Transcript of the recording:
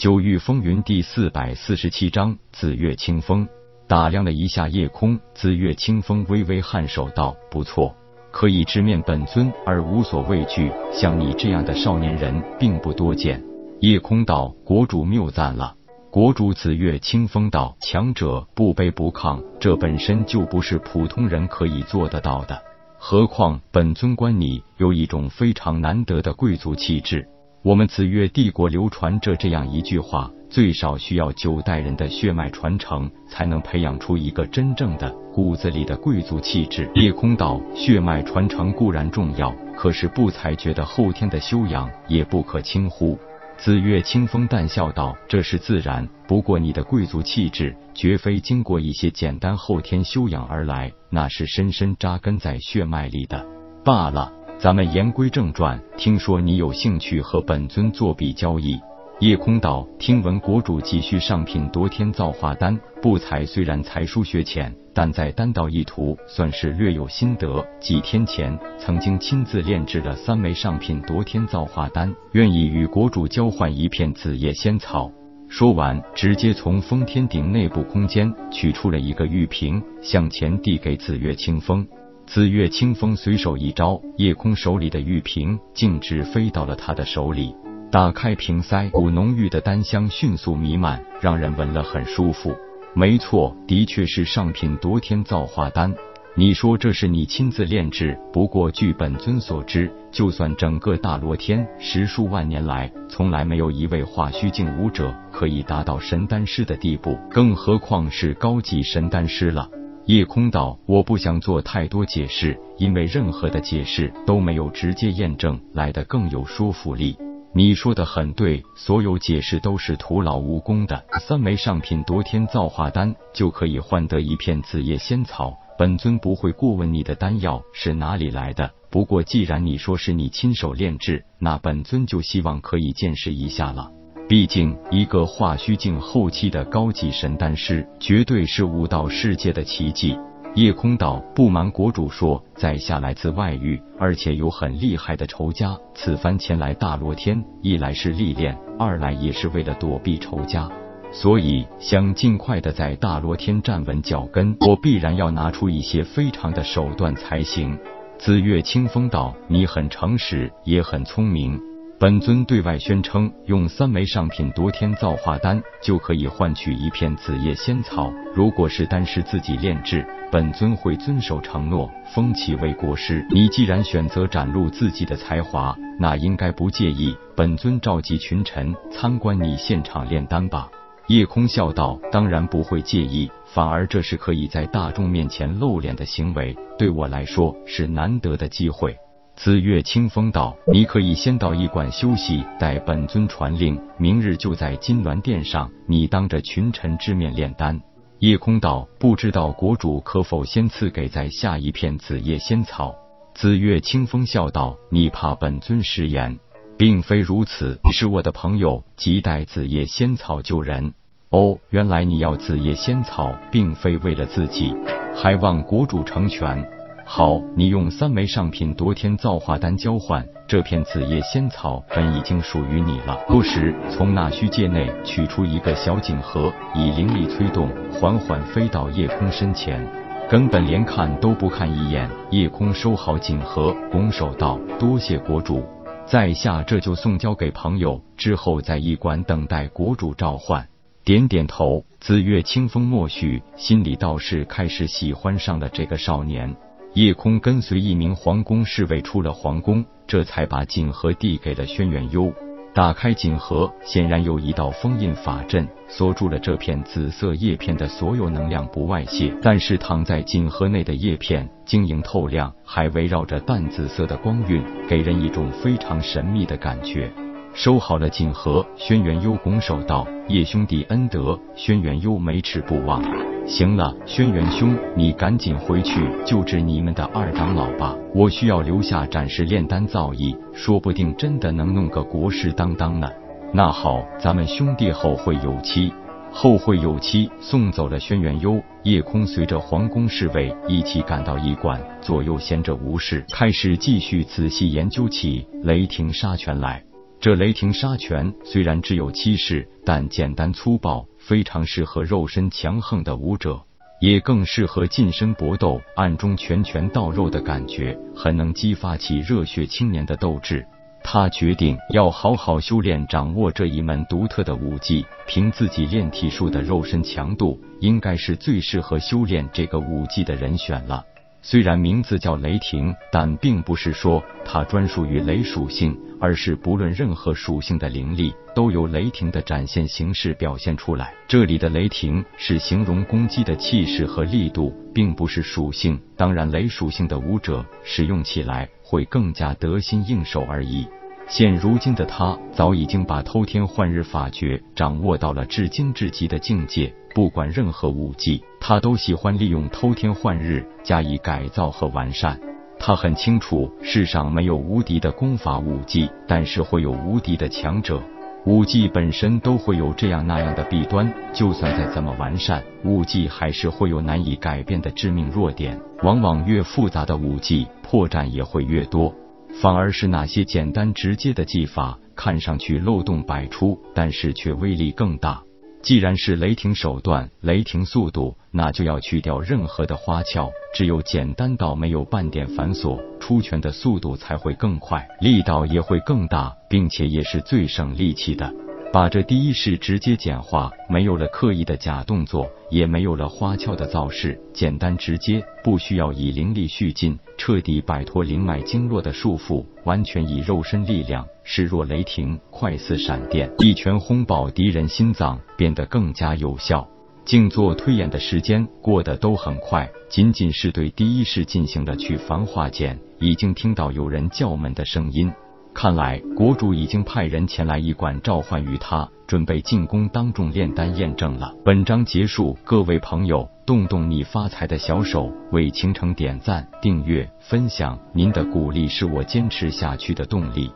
九域风云第四百四十七章紫月清风。打量了一下夜空，紫月清风微微颔首道：“不错，可以直面本尊而无所畏惧，像你这样的少年人并不多见。”夜空道：“国主谬赞了。”国主紫月清风道：“强者不卑不亢，这本身就不是普通人可以做得到的。何况本尊观你有一种非常难得的贵族气质。”我们紫月帝国流传着这样一句话：最少需要九代人的血脉传承，才能培养出一个真正的骨子里的贵族气质。夜空道，血脉传承固然重要，可是不才觉得后天的修养也不可轻忽。紫月清风淡笑道：“这是自然，不过你的贵族气质绝非经过一些简单后天修养而来，那是深深扎根在血脉里的罢了。”咱们言归正传，听说你有兴趣和本尊做笔交易。夜空道，听闻国主急需上品夺天造化丹，不才虽然才疏学浅，但在丹道一途算是略有心得。几天前曾经亲自炼制了三枚上品夺天造化丹，愿意与国主交换一片紫叶仙草。说完，直接从封天顶内部空间取出了一个玉瓶，向前递给紫月清风。紫月清风随手一招，夜空手里的玉瓶径直飞到了他的手里。打开瓶塞，股浓郁的丹香迅速弥漫，让人闻了很舒服。没错，的确是上品夺天造化丹。你说这是你亲自炼制？不过据本尊所知，就算整个大罗天十数万年来，从来没有一位化虚境武者可以达到神丹师的地步，更何况是高级神丹师了。夜空道，我不想做太多解释，因为任何的解释都没有直接验证来的更有说服力。你说的很对，所有解释都是徒劳无功的。三枚上品夺天造化丹就可以换得一片紫叶仙草，本尊不会过问你的丹药是哪里来的。不过既然你说是你亲手炼制，那本尊就希望可以见识一下了。毕竟，一个化虚境后期的高级神丹师，绝对是武道世界的奇迹。夜空道不瞒国主说，在下来自外域，而且有很厉害的仇家。此番前来大罗天，一来是历练，二来也是为了躲避仇家，所以想尽快的在大罗天站稳脚跟。我必然要拿出一些非常的手段才行。紫月清风道，你很诚实，也很聪明。本尊对外宣称，用三枚上品夺天造化丹就可以换取一片紫叶仙草。如果是丹师自己炼制，本尊会遵守承诺，封其为国师。你既然选择展露自己的才华，那应该不介意本尊召集群臣参观你现场炼丹吧？夜空笑道：“当然不会介意，反而这是可以在大众面前露脸的行为，对我来说是难得的机会。”紫月清风道：“你可以先到驿馆休息，待本尊传令，明日就在金銮殿上，你当着群臣之面炼丹。”夜空道：“不知道国主可否先赐给在下一片紫叶仙草？”紫月清风笑道：“你怕本尊食言？并非如此，是我的朋友急待紫叶仙草救人。哦，原来你要紫叶仙草，并非为了自己，还望国主成全。”好，你用三枚上品夺天造化丹交换这片紫叶仙草，本已经属于你了。不时从那虚界内取出一个小锦盒，以灵力催动，缓缓飞到夜空身前，根本连看都不看一眼。夜空收好锦盒，拱手道：“多谢国主，在下这就送交给朋友，之后在驿馆等待国主召唤。”点点头，紫月清风默许，心里倒是开始喜欢上了这个少年。夜空跟随一名皇宫侍卫出了皇宫，这才把锦盒递给了轩辕幽。打开锦盒，显然有一道封印法阵锁住了这片紫色叶片的所有能量不外泄。但是躺在锦盒内的叶片晶莹透亮，还围绕着淡紫色的光晕，给人一种非常神秘的感觉。收好了锦盒，轩辕幽拱手道：“叶兄弟恩德，轩辕幽没齿不忘。”行了，轩辕兄，你赶紧回去救治你们的二长老吧。我需要留下展示炼丹造诣，说不定真的能弄个国师当当呢。那好，咱们兄弟后会有期。后会有期。送走了轩辕幽，夜空随着皇宫侍卫一起赶到驿馆，左右闲着无事，开始继续仔细研究起雷霆杀拳来。这雷霆杀拳虽然只有七式，但简单粗暴，非常适合肉身强横的武者，也更适合近身搏斗，暗中拳拳到肉的感觉，很能激发起热血青年的斗志。他决定要好好修炼，掌握这一门独特的武技。凭自己练体术的肉身强度，应该是最适合修炼这个武技的人选了。虽然名字叫雷霆，但并不是说它专属于雷属性，而是不论任何属性的灵力，都由雷霆的展现形式表现出来。这里的雷霆是形容攻击的气势和力度，并不是属性。当然，雷属性的武者使用起来会更加得心应手而已。现如今的他早已经把偷天换日法诀掌握到了至精至极的境界，不管任何武技，他都喜欢利用偷天换日加以改造和完善。他很清楚，世上没有无敌的功法武技，但是会有无敌的强者。武技本身都会有这样那样的弊端，就算再怎么完善，武技还是会有难以改变的致命弱点。往往越复杂的武技，破绽也会越多。反而是那些简单直接的技法，看上去漏洞百出，但是却威力更大。既然是雷霆手段，雷霆速度，那就要去掉任何的花俏，只有简单到没有半点繁琐，出拳的速度才会更快，力道也会更大，并且也是最省力气的。把这第一式直接简化，没有了刻意的假动作，也没有了花俏的造势，简单直接，不需要以灵力蓄劲，彻底摆脱灵脉经络的束缚，完全以肉身力量，势若雷霆，快似闪电，一拳轰爆敌人心脏，变得更加有效。静坐推演的时间过得都很快，仅仅是对第一式进行了去繁化简，已经听到有人叫门的声音。看来国主已经派人前来驿馆召唤于他，准备进宫当众炼丹验证了。本章结束，各位朋友，动动你发财的小手，为倾城点赞、订阅、分享，您的鼓励是我坚持下去的动力。